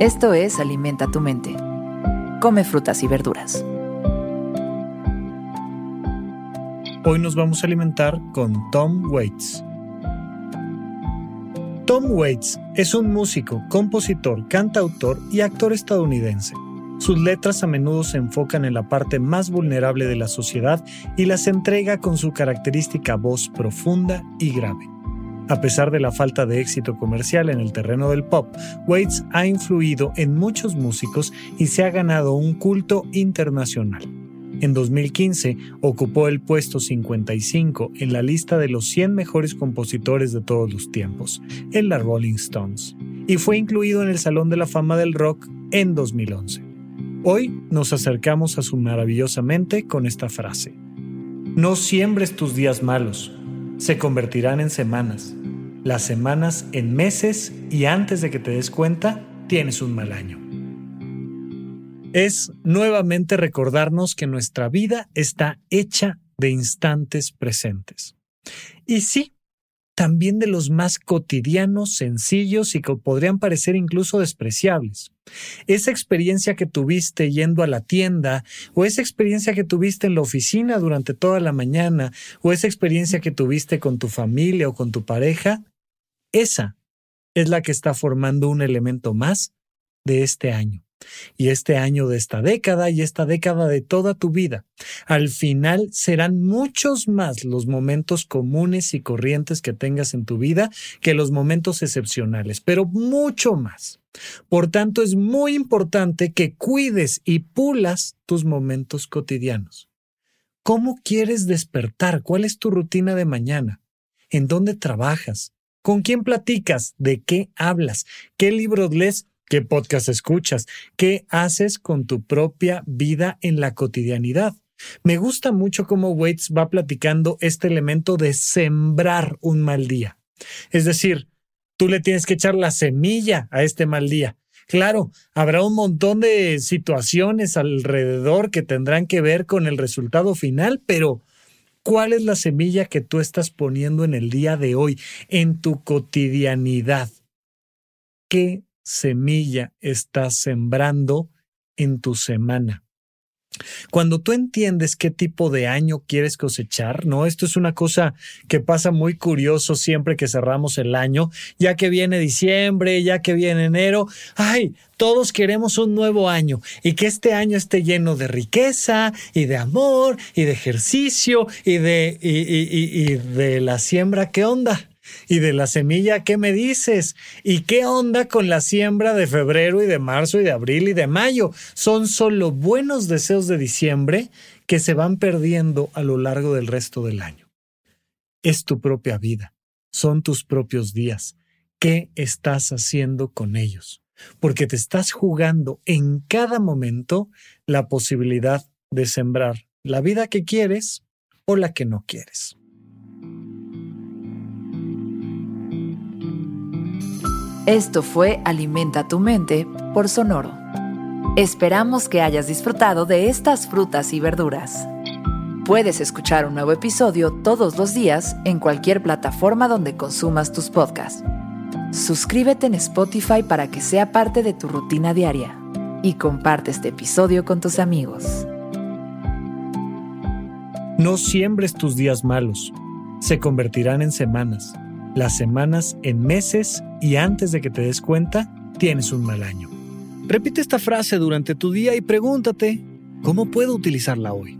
Esto es Alimenta tu mente. Come frutas y verduras. Hoy nos vamos a alimentar con Tom Waits. Tom Waits es un músico, compositor, cantautor y actor estadounidense. Sus letras a menudo se enfocan en la parte más vulnerable de la sociedad y las entrega con su característica voz profunda y grave. A pesar de la falta de éxito comercial en el terreno del pop, Waits ha influido en muchos músicos y se ha ganado un culto internacional. En 2015 ocupó el puesto 55 en la lista de los 100 mejores compositores de todos los tiempos, en la Rolling Stones, y fue incluido en el Salón de la Fama del Rock en 2011. Hoy nos acercamos a su maravillosa mente con esta frase. No siembres tus días malos, se convertirán en semanas las semanas en meses y antes de que te des cuenta, tienes un mal año. Es nuevamente recordarnos que nuestra vida está hecha de instantes presentes. Y sí, también de los más cotidianos, sencillos y que podrían parecer incluso despreciables. Esa experiencia que tuviste yendo a la tienda, o esa experiencia que tuviste en la oficina durante toda la mañana, o esa experiencia que tuviste con tu familia o con tu pareja, esa es la que está formando un elemento más de este año. Y este año de esta década y esta década de toda tu vida. Al final serán muchos más los momentos comunes y corrientes que tengas en tu vida que los momentos excepcionales, pero mucho más. Por tanto, es muy importante que cuides y pulas tus momentos cotidianos. ¿Cómo quieres despertar? ¿Cuál es tu rutina de mañana? ¿En dónde trabajas? ¿Con quién platicas? ¿De qué hablas? ¿Qué libros lees? ¿Qué podcast escuchas? ¿Qué haces con tu propia vida en la cotidianidad? Me gusta mucho cómo Waits va platicando este elemento de sembrar un mal día. Es decir, tú le tienes que echar la semilla a este mal día. Claro, habrá un montón de situaciones alrededor que tendrán que ver con el resultado final, pero ¿Cuál es la semilla que tú estás poniendo en el día de hoy, en tu cotidianidad? ¿Qué semilla estás sembrando en tu semana? Cuando tú entiendes qué tipo de año quieres cosechar, ¿no? Esto es una cosa que pasa muy curioso siempre que cerramos el año, ya que viene diciembre, ya que viene enero, ay, todos queremos un nuevo año y que este año esté lleno de riqueza y de amor y de ejercicio y de, y, y de la siembra. ¿Qué onda? ¿Y de la semilla qué me dices? ¿Y qué onda con la siembra de febrero y de marzo y de abril y de mayo? Son solo buenos deseos de diciembre que se van perdiendo a lo largo del resto del año. Es tu propia vida, son tus propios días. ¿Qué estás haciendo con ellos? Porque te estás jugando en cada momento la posibilidad de sembrar la vida que quieres o la que no quieres. Esto fue Alimenta tu mente por Sonoro. Esperamos que hayas disfrutado de estas frutas y verduras. Puedes escuchar un nuevo episodio todos los días en cualquier plataforma donde consumas tus podcasts. Suscríbete en Spotify para que sea parte de tu rutina diaria y comparte este episodio con tus amigos. No siembres tus días malos, se convertirán en semanas las semanas en meses y antes de que te des cuenta, tienes un mal año. Repite esta frase durante tu día y pregúntate, ¿cómo puedo utilizarla hoy?